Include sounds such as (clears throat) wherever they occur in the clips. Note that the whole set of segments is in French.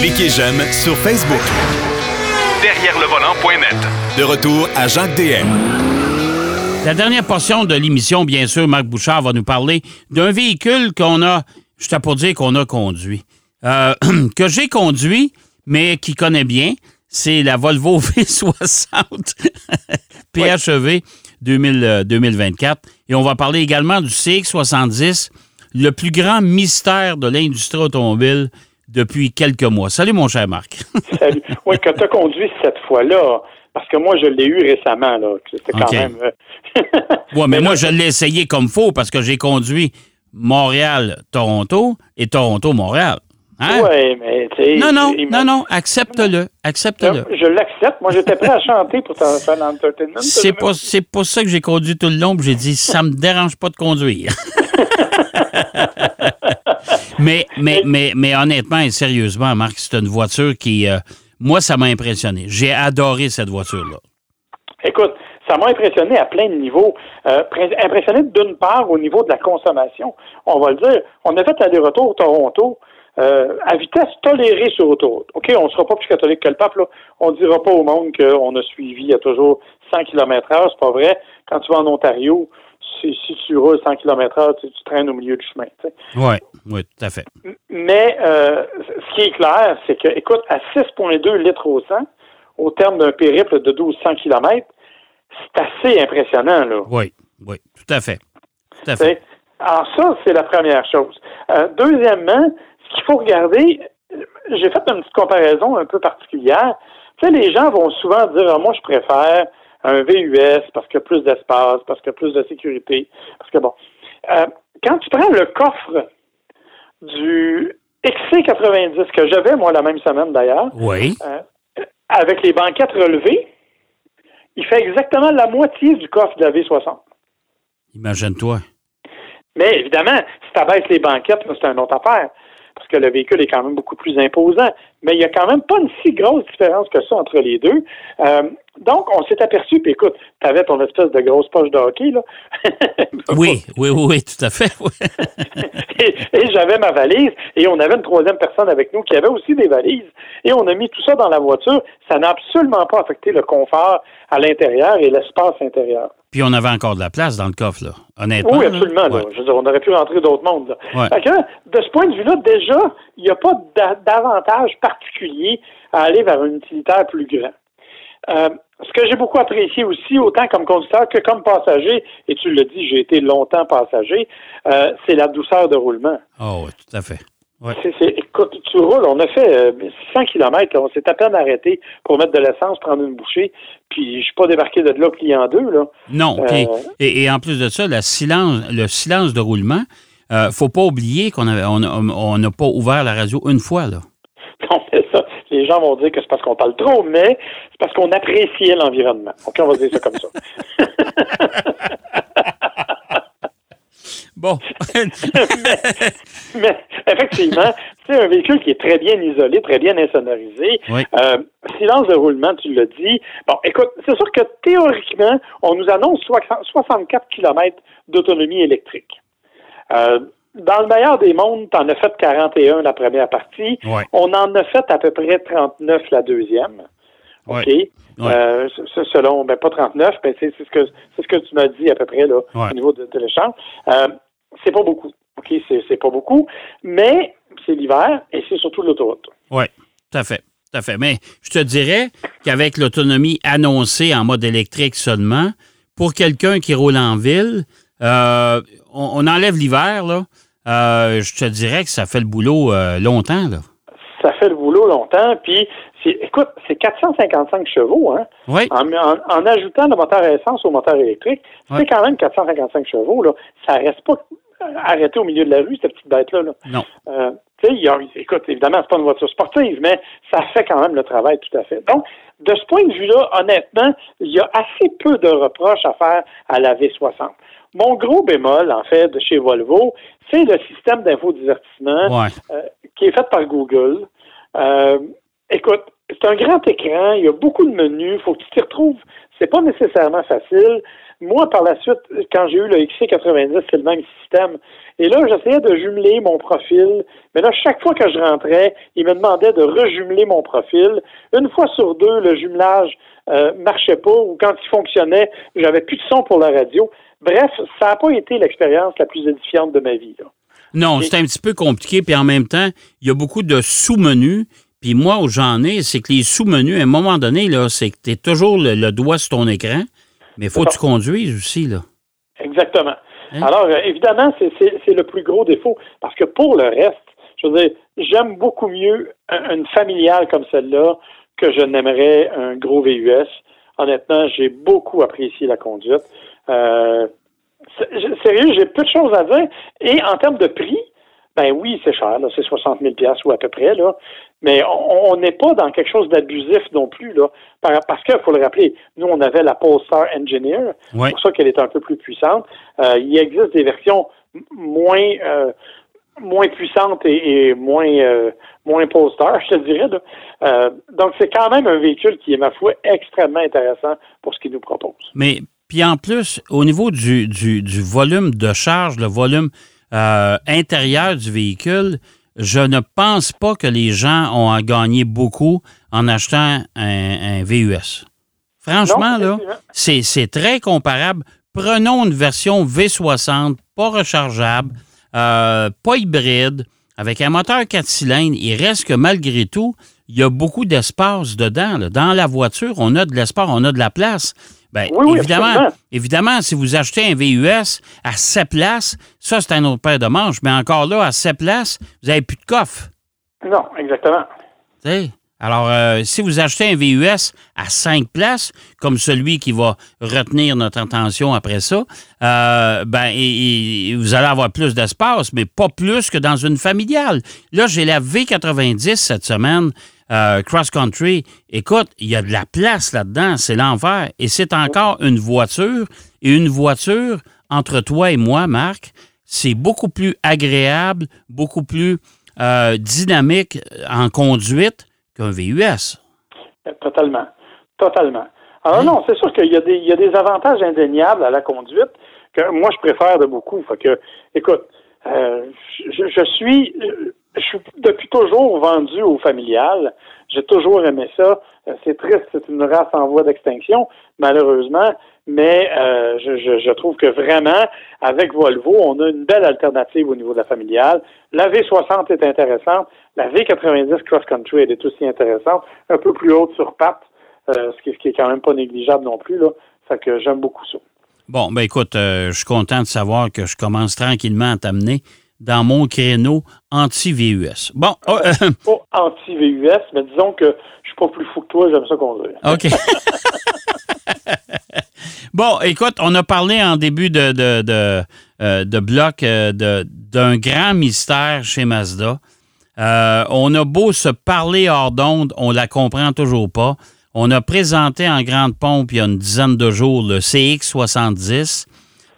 Cliquez j'aime sur Facebook. Derrière le volant.net. De retour à Jacques DM. La dernière portion de l'émission, bien sûr, Marc Bouchard va nous parler d'un véhicule qu'on a, je pour dire qu'on a conduit, euh, (clears throat) que j'ai conduit, mais qui connaît bien. C'est la Volvo V60 PHEV 2000, 2024. Et on va parler également du CX70, le plus grand mystère de l'industrie automobile depuis quelques mois. Salut, mon cher Marc. (laughs) Salut. Oui, que tu as conduit cette fois-là, parce que moi, je l'ai eu récemment. là. C'était quand même. euh, (laughs) Oui, mais, Mais moi, là, je l'ai essayé comme faux parce que j'ai conduit Montréal-Toronto et Toronto-Montréal. Hein? Ouais, mais tu sais. Non, non, non, non, accepte-le. Accepte-le. Je l'accepte. Moi, j'étais prêt à chanter pour faire l'entertainment. C'est pas, c'est pas ça que j'ai conduit tout le long. J'ai dit, ça me dérange pas de conduire. (laughs) mais, mais, mais, mais honnêtement et sérieusement, Marc, c'est une voiture qui, euh, moi, ça m'a impressionné. J'ai adoré cette voiture-là. Écoute, ça m'a impressionné à plein de niveaux. Euh, impressionné d'une part au niveau de la consommation. On va le dire. On a fait aller-retour Toronto euh, à vitesse tolérée sur autoroute. OK, on ne sera pas plus catholique que le pape. Là. On ne dira pas au monde qu'on a suivi à toujours 100 km heure. C'est pas vrai. Quand tu vas en Ontario, si, si tu roules 100 km heure, tu, tu traînes au milieu du chemin. Oui, oui, tout à fait. Mais euh, ce qui est clair, c'est que, écoute, à 6,2 litres au 100, au terme d'un périple de 1200 km, c'est assez impressionnant, là. Oui, oui, tout à fait. Tout à fait. Alors ça, c'est la première chose. Euh, deuxièmement, ce qu'il faut regarder, j'ai fait une petite comparaison un peu particulière. Tu sais, les gens vont souvent dire, Ah, moi, je préfère un VUS parce qu'il y a plus d'espace, parce qu'il y a plus de sécurité, parce que bon. Euh, quand tu prends le coffre du XC90 que j'avais, moi, la même semaine d'ailleurs, Oui. euh, avec les banquettes relevées, il fait exactement la moitié du coffre de la V60. Imagine-toi. Mais évidemment, si tu abaisses les banquettes, c'est une autre affaire. Parce que le véhicule est quand même beaucoup plus imposant. Mais il n'y a quand même pas une si grosse différence que ça entre les deux. Euh, donc, on s'est aperçu, puis écoute, tu avais ton espèce de grosse poche de hockey, là. (laughs) Oui, oui, oui, oui, tout à fait. (laughs) et j'avais ma valise, et on avait une troisième personne avec nous qui avait aussi des valises. Et on a mis tout ça dans la voiture. Ça n'a absolument pas affecté le confort à l'intérieur et l'espace intérieur. Puis on avait encore de la place dans le coffre, là. Honnêtement. Oui, absolument. là. Ouais. Je veux dire, on aurait pu rentrer d'autres mondes. là. Ouais. Fait que, de ce point de vue-là, déjà, il n'y a pas d'a- d'avantage particulier à aller vers un utilitaire plus grand. Euh, ce que j'ai beaucoup apprécié aussi, autant comme conducteur que comme passager, et tu le dis, j'ai été longtemps passager, euh, c'est la douceur de roulement. Oh, oui, tout à fait. Ouais. Tu roules, on a fait euh, 600 km, on s'est à peine arrêté pour mettre de l'essence, prendre une bouchée, puis je suis pas débarqué de là plié en deux, là. Non, Euh, et, et en plus de ça, le silence, le silence de roulement, euh, faut pas oublier qu'on avait, on a- on n'a pas ouvert la radio une fois, là. (laughs) Non, mais ça, les gens vont dire que c'est parce qu'on parle trop, mais c'est parce qu'on appréciait l'environnement. OK, on va dire ça comme ça. (laughs) Bon. (laughs) mais (laughs) effectivement, c'est un véhicule qui est très bien isolé, très bien insonorisé. Oui. Euh, silence de roulement, tu l'as dit. Bon, écoute, c'est sûr que théoriquement, on nous annonce soix- 64 km d'autonomie électrique. Euh, dans le meilleur des mondes, tu en as fait 41 la première partie. Ouais. On en a fait à peu près 39 la deuxième. Ouais. OK? Ouais. Euh, selon, ben pas 39, mais c'est ce que c'est ce que tu m'as dit à peu près là, au niveau de, l'échange. Euh, c'est pas beaucoup. OK, c'est pas beaucoup, mais c'est l'hiver et c'est surtout l'autoroute. Oui, tout à fait. Tout à fait. Mais je te dirais qu'avec l'autonomie annoncée en mode électrique seulement, pour quelqu'un qui roule en ville, euh, on, on enlève l'hiver, là. euh, je te dirais que ça fait le boulot euh, longtemps, là. Ça fait le boulot longtemps, puis écoute, c'est 455 chevaux, hein. Oui, En, en- en ajoutant le moteur à essence au moteur électrique, c'est quand même 455 chevaux, là. Ça reste pas arrêté au milieu de la rue, cette petite bête-là. Là. non. Euh, il y a- écoute, évidemment, c'est pas une voiture sportive, mais ça fait quand même le travail tout à fait. Donc, de ce point de vue-là, honnêtement, il y a assez peu de reproches à faire à la V60. Mon gros bémol, en fait, de chez Volvo, c'est le système d'infodivertissement Ouais. euh, qui est fait par Google. Euh, écoute, c'est un grand écran, il y a beaucoup de menus, faut que tu t'y retrouves. C'est pas nécessairement facile. Moi, par la suite, quand j'ai eu le XC90, c'est le même système. Et là, j'essayais de jumeler mon profil. Mais là, chaque fois que je rentrais, il me demandait de rejumeler mon profil. Une fois sur deux, le jumelage euh, marchait pas ou quand il fonctionnait, j'avais plus de son pour la radio. Bref, ça n'a pas été l'expérience la plus édifiante de ma vie. Là. Non, c'est un petit peu compliqué, puis en même temps, il y a beaucoup de sous-menus. Puis moi, où j'en ai, c'est que les sous-menus, à un moment donné, là, c'est que tu es toujours le, doigt sur ton écran, mais il faut que tu conduises aussi. Là. Exactement. Hein? Alors, euh, évidemment, c'est le plus gros défaut, parce que pour le reste, je veux dire, j'aime beaucoup mieux une familiale comme celle-là que je n'aimerais un gros VUS. Honnêtement, j'ai beaucoup apprécié la conduite. Euh, sérieux, j'ai peu de choses à dire. Et en termes de prix, ben oui, c'est cher, là, c'est 60 000 ou à peu près, là. Mais on n'est pas dans quelque chose d'abusif non plus, là. Parce qu'il faut le rappeler, nous, on avait la Polestar Engineer. C'est pour ça qu'elle est un peu plus puissante. Euh, il existe des versions moins euh, moins puissantes et, moins euh, moins Polestar, je te dirais. Là. donc, c'est quand même un véhicule qui est, ma foi, extrêmement intéressant pour ce qu'il nous propose. Mais puis en plus, au niveau du, du, volume de charge, le volume euh, intérieur du véhicule, je ne pense pas que les gens ont à gagner beaucoup en achetant un, VUS. Franchement, là, c'est très comparable. Prenons une version V60, pas rechargeable, euh, pas hybride, avec un moteur 4 cylindres. Il reste que malgré tout, il y a beaucoup d'espace dedans. Dans la voiture, on a de l'espace, on a de la place. Bien, évidemment, évidemment, si vous achetez un VUS à 7 places, ça, c'est un autre paire de manches. Mais encore là, à 7 places, vous n'avez plus de coffre. Non, exactement. Alors, euh, si vous achetez un VUS à 5 places, comme celui qui va retenir notre attention après ça, euh, ben, vous allez avoir plus d'espace, mais pas plus que dans une familiale. Là, j'ai la V90 cette semaine. Euh, cross-country, écoute, il y a de la place là-dedans, c'est l'enfer. Et c'est encore une voiture. Et une voiture, entre toi et moi, Marc, c'est beaucoup plus agréable, beaucoup plus euh, dynamique en conduite qu'un VUS. Totalement. Totalement. Alors hein? non, c'est sûr qu'il y, y, a des avantages indéniables à la conduite que moi, je préfère de beaucoup. Fait que, écoute, euh, je, suis je suis depuis toujours vendu au familial. J'ai toujours aimé ça. Euh, c'est triste, c'est une race en voie d'extinction, malheureusement, mais euh, je, je, trouve que vraiment, avec Volvo, on a une belle alternative au niveau de la familiale. La V60 est intéressante. La V90 Cross Country, elle est aussi intéressante. Un peu plus haute sur pattes, euh, ce, qui, est quand même pas négligeable non plus. Là. Que j'aime beaucoup ça. Bon, ben écoute, je suis content de savoir que je commence tranquillement à t'amener dans mon créneau anti-VUS. Bon. Oh, euh, (laughs) pas anti-VUS, mais disons que je suis pas plus fou que toi, j'aime ça conduire. OK. (laughs) bon, écoute, on a parlé en début de, de, de, euh, bloc euh, d'un grand mystère chez Mazda. on a beau se parler hors d'onde, on la comprend toujours pas. On a présenté en grande pompe il y a une dizaine de jours le CX70.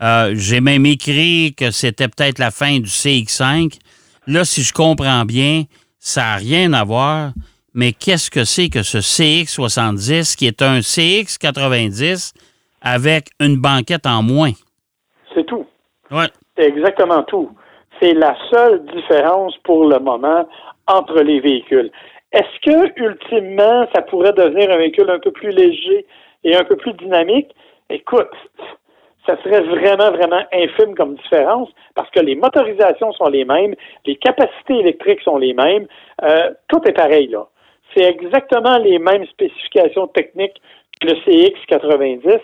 Euh, j'ai même écrit que c'était peut-être la fin du CX5. Là, si je comprends bien, ça n'a rien à voir. Mais qu'est-ce que c'est que ce CX70 qui est un CX90 avec une banquette en moins? C'est tout. Ouais. C'est exactement tout. C'est la seule différence pour le moment entre les véhicules. Est-ce que, ultimement, ça pourrait devenir un véhicule un peu plus léger et un peu plus dynamique? Écoute, ça serait vraiment, vraiment infime comme différence parce que les motorisations sont les mêmes, les capacités électriques sont les mêmes, euh, tout est pareil là. C'est exactement les mêmes spécifications techniques que le CX90.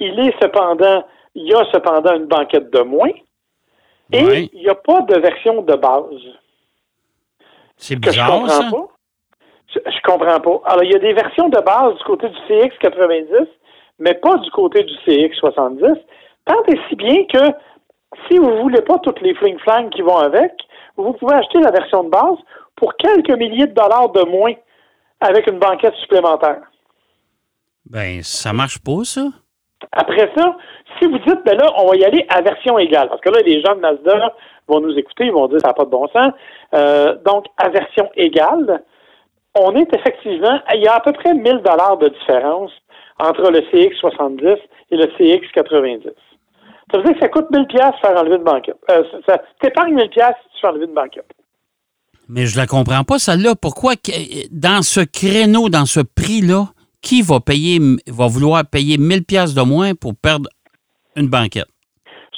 Il est cependant, il y a cependant une banquette de moins et il n'y a pas de version de base. C'est bizarre, je comprends Pas. Je, je comprends pas. Alors, il y a des versions de base du côté du CX90 mais pas du côté du CX70. Tant et si bien que si vous ne voulez pas toutes les fling-flang qui vont avec, vous pouvez acheter la version de base pour quelques milliers de dollars de moins avec une banquette supplémentaire. Ben, ça marche pas, ça? Après ça, si vous dites, ben là, on va y aller à version égale, parce que là, les gens de Mazda vont nous écouter, ils vont dire, ça n'a pas de bon sens. Euh, donc, à version égale, on est effectivement, il y a à peu près 1000 dollars de différence entre le CX70 et le CX90. Ça veut dire que ça coûte 1000 pièces faire enlever une banquette. Euh, ça t'épargnes 1000 pièces si tu fais enlever une banquette. Mais je la comprends pas, celle-là. Pourquoi, dans ce créneau, dans ce prix-là, qui va payer, va vouloir payer 1000 pièces de moins pour perdre une banquette?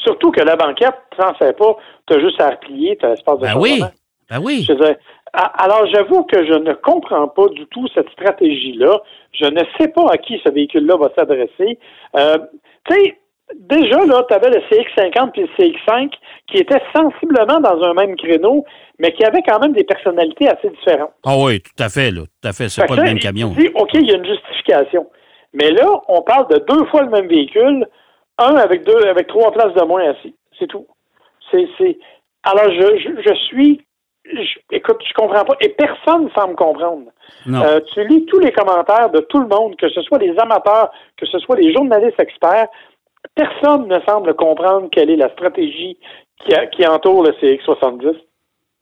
Surtout que la banquette, tu n'en sais pas, tu as juste à replier, tu as l'espace de Ben oui, ben oui. Je veux dire, a- alors j'avoue que je ne comprends pas du tout cette stratégie-là. Je ne sais pas à qui ce véhicule-là va s'adresser. Euh, tu sais, déjà, là, tu avais le CX50 puis le CX5 qui étaient sensiblement dans un même créneau, mais qui avaient quand même des personnalités assez différentes. Ah oui, tout à fait, là. Tout à fait. C'est pas le même camion. Dis, OK, il y a une justification. Mais là, on parle de deux fois le même véhicule, un avec deux, avec trois places de moins assis. C'est tout. C'est, c'est. Alors, je, je, je suis. Je- écoute, je comprends pas. Et personne ne semble comprendre. Euh, tu lis tous les commentaires de tout le monde, que ce soit les amateurs, que ce soit les journalistes experts. Personne ne semble comprendre quelle est la stratégie qui, a- qui entoure le CX70.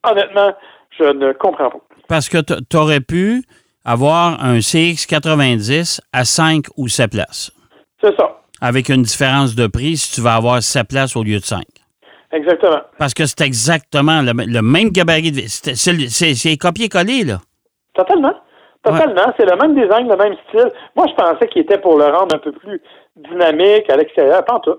Honnêtement, je ne comprends pas. Parce que tu aurais pu avoir un CX90 à 5 ou 7 places, C'est ça. avec une différence de prix si tu vas avoir 7 places au lieu de 5. Exactement. Parce que c'est exactement le, le même gabarit. de- C'est c'est le- c'est- c'est copié-collé, là. Totalement. Totalement. C'est le même design, le même style. Moi, je pensais qu'il était pour le rendre un peu plus dynamique à l'extérieur. Pas en tout.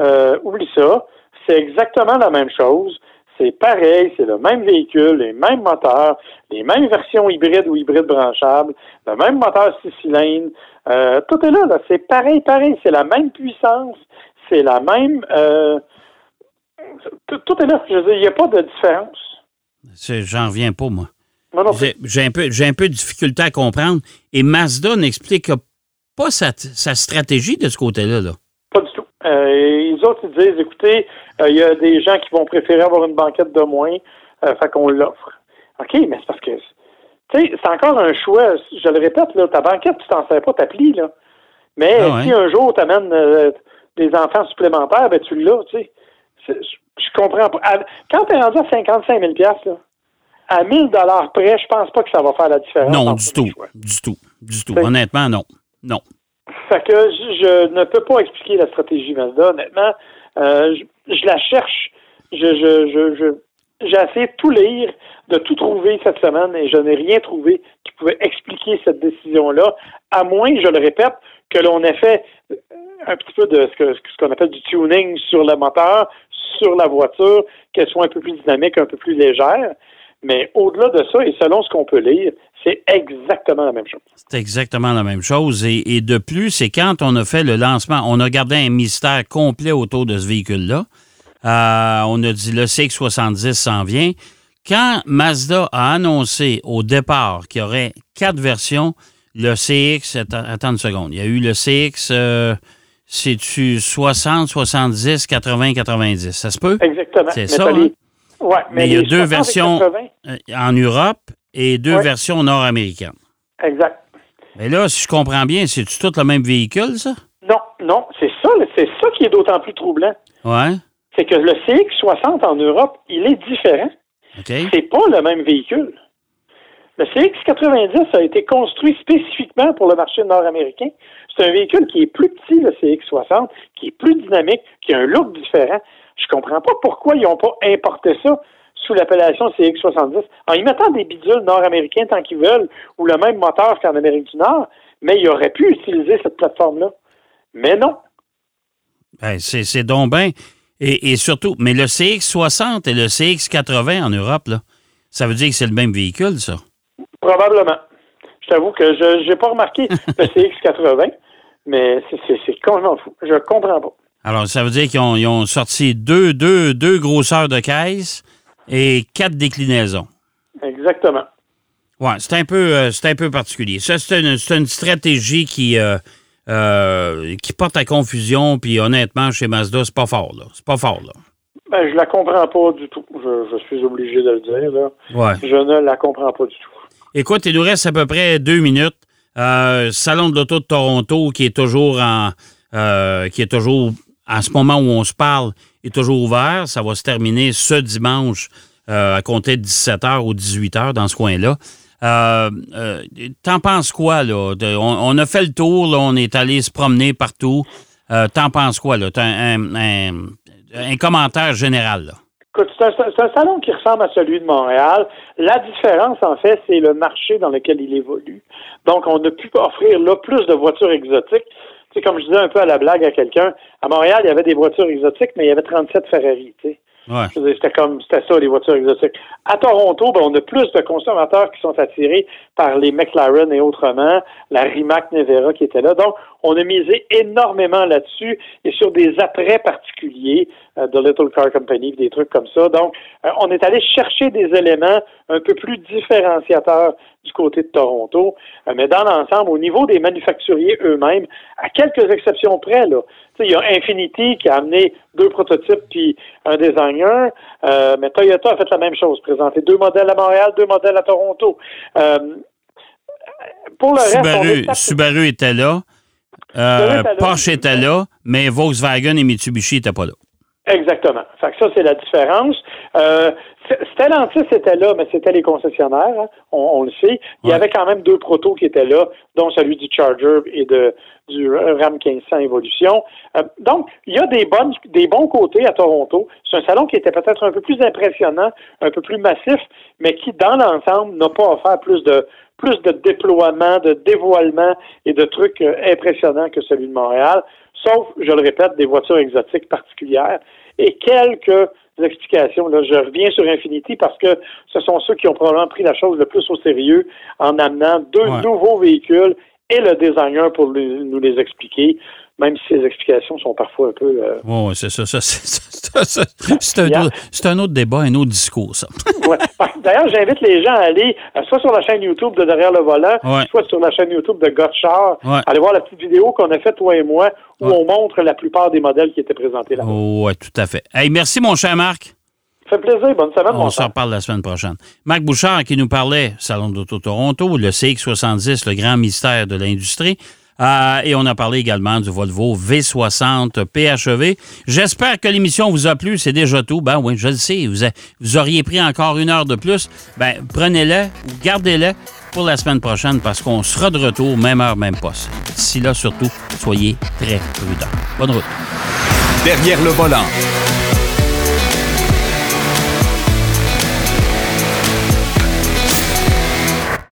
Euh, oublie ça. C'est exactement la même chose. C'est pareil, c'est le même véhicule, les mêmes moteurs, les mêmes versions hybrides ou hybrides branchables, le même moteur six cylindres. Euh, tout est là, là. C'est pareil, pareil. C'est la même puissance. C'est la même. euh, tout, est là. Je veux dire, il n'y a pas de différence. J'en reviens pas, moi. J'ai un, peu- un peu de difficulté à comprendre. Et Mazda n'explique pas sa, sa stratégie de ce côté-là. Là. Pas du tout. Euh, les autres, ils disent, écoutez, euh, il y a des gens qui vont préférer avoir une banquette de moins, euh, fait qu'on l'offre. OK, mais c'est parce que, tu sais, c'est encore un choix. Je le répète, là, ta banquette, tu t'en sers pas, ta plie, là. Mais Ah ouais. si un jour tu amènes des enfants supplémentaires, ben tu l'as, tu sais. Je comprends pas. À- Quand tu es rendu à 55 000 là, à 1000 dollars près, je pense pas que ça va faire la différence. Non, du tout. Du tout. Du tout. C'est- Honnêtement, non. Non. Fait que je, je ne peux pas expliquer la stratégie Mazda, honnêtement. Euh, je, je la cherche. Je, je, je, je- j'ai essayé de tout lire, de tout trouver cette semaine et je n'ai rien trouvé qui pouvait expliquer cette décision-là, à moins, je le répète, que l'on ait fait un petit peu de ce qu'on appelle du tuning sur le moteur, sur la voiture, qu'elle soit un peu plus dynamique, un peu plus légère. Mais au-delà de ça, et selon ce qu'on peut lire, c'est exactement la même chose. C'est exactement la même chose. Et, de plus, c'est quand on a fait le lancement, on a gardé un mystère complet autour de ce véhicule-là. Euh, on a dit le CX70 s'en vient. Quand Mazda a annoncé au départ qu'il y aurait quatre versions, le CX, attends une seconde, il y a eu le CX, euh, c'est-tu 60, 70, 80, 90, ça se peut? Exactement. C'est Mais ça, hein? Ouais, mais, Mais il y a deux 60 et versions 80, Euh, En Europe et deux Ouais. versions nord-américaines. Exact. Mais là, si je comprends bien, c'est-tu tout le même véhicule, ça? Non, non, c'est ça, c'est ça qui est d'autant plus troublant. Ouais. C'est que le CX60 en Europe, il est différent. OK. C'est pas le même véhicule. Le CX90 a été construit spécifiquement pour le marché nord-américain. C'est un véhicule qui est plus petit, le CX60, qui est plus dynamique, qui a un look différent. Je comprends pas pourquoi ils n'ont pas importé ça sous l'appellation CX70 en y mettant des bidules nord-américains tant qu'ils veulent ou le même moteur qu'en Amérique du Nord, mais ils auraient pu utiliser cette plateforme-là. Mais non. Ben, c'est donc bien. Et, et surtout, mais le CX60 et le CX80 en Europe, là, ça veut dire que c'est le même véhicule, ça? Probablement. Je t'avoue que je n'ai pas remarqué (laughs) le CX80, mais c'est- complètement fou. Je comprends pas. Alors, ça veut dire qu'ils ont, sorti deux, deux, deux grosseurs de caisse et quatre déclinaisons. Exactement. Ouais, c'est un peu, euh, c'est un peu particulier. Ça, c'est une, une stratégie qui, euh, euh, qui porte à confusion. Puis honnêtement, chez Mazda, c'est pas fort, là. C'est pas fort, là. Ben, je la comprends pas du tout. Je, je suis obligé de le dire. Là. Ouais. Je ne la comprends pas du tout. Écoute, il nous reste à peu près deux minutes. Euh, Salon de l'auto de Toronto qui est toujours en, euh, qui est toujours à ce moment où on se parle est toujours ouvert. Ça va se terminer ce dimanche euh, à compter de 17h ou 18h dans ce coin-là. Euh, T'en penses quoi, là? On, a fait le tour, là, on est allé se promener partout. T'en penses quoi, là? T'as un- un commentaire général, là. Écoute, c'est un, salon qui ressemble à celui de Montréal. La différence, en fait, c'est le marché dans lequel il évolue. Donc, on a pu offrir là plus de voitures exotiques. Tu sais, comme je disais un peu à la blague à quelqu'un, à Montréal, il y avait des voitures exotiques, mais il y avait 37 Ferrari, tu sais. Ouais. C'était comme c'était ça, les voitures exotiques. À Toronto, ben, on a plus de consommateurs qui sont attirés par les McLaren et autrement, la Rimac Nevera qui était là. Donc, on a misé énormément là-dessus et sur des attraits particuliers euh, de Little Car Company, des trucs comme ça. Donc, euh, on est allé chercher des éléments un peu plus différenciateurs du côté de Toronto. Euh, mais dans l'ensemble, au niveau des manufacturiers eux-mêmes, à quelques exceptions près, là, il y a Infinity qui a amené deux prototypes puis un designer, mais Toyota a fait la même chose, présenté deux modèles à Montréal, deux modèles à Toronto. Euh, pour le reste, on Subaru, était là. Euh. Porsche était là, mais Volkswagen et Mitsubishi n'étaient pas là. Exactement. Fait que ça, c'est la différence. Euh, Stellantis était là, mais c'était les concessionnaires, hein, on, on le sait. Il y Ouais. avait quand même deux protos qui étaient là, dont celui du Charger et de du Ram 1500 Evolution. Euh, donc, il y a des bonnes, des bons côtés à Toronto. C'est un salon qui était peut-être un peu plus impressionnant, un peu plus massif, mais qui, dans l'ensemble, n'a pas offert plus de plus de déploiement, de dévoilement et de trucs euh, impressionnants que celui de Montréal, sauf, je le répète, des voitures exotiques particulières et quelques explications. Là, je reviens sur Infinity parce que ce sont ceux qui ont probablement pris la chose le plus au sérieux en amenant deux Ouais. nouveaux véhicules et le designer pour les- nous les expliquer, même si ces explications sont parfois un peu... euh, Oui, c'est ça. ça, c'est- un, autre- c'est un autre débat, un autre discours, ça. Ouais. (laughs) D'ailleurs, j'invite les gens à aller euh, soit sur la chaîne YouTube de Derrière le volant, Ouais. soit sur la chaîne YouTube de Gotchard. Ouais. Allez voir la petite vidéo qu'on a faite, toi et moi, où on montre la plupart des modèles qui étaient présentés là. Oui, tout à fait. Hey, merci, mon cher Marc. Ça fait plaisir. Bonne semaine, On s'en reparle la semaine prochaine. Marc Bouchard qui nous parlait Salon d'Auto Toronto, le CX70, le grand mystère de l'industrie. Euh, et on a parlé également du Volvo V60 PHEV. J'espère que l'émission vous a plu. C'est déjà tout. Ben oui, je le sais. Vous, auriez pris encore une heure de plus. Ben, prenez-le ou gardez-le pour la semaine prochaine parce qu'on sera de retour, même heure, même poste. D'ici là, surtout, soyez très prudents. Bonne route. Derrière le volant.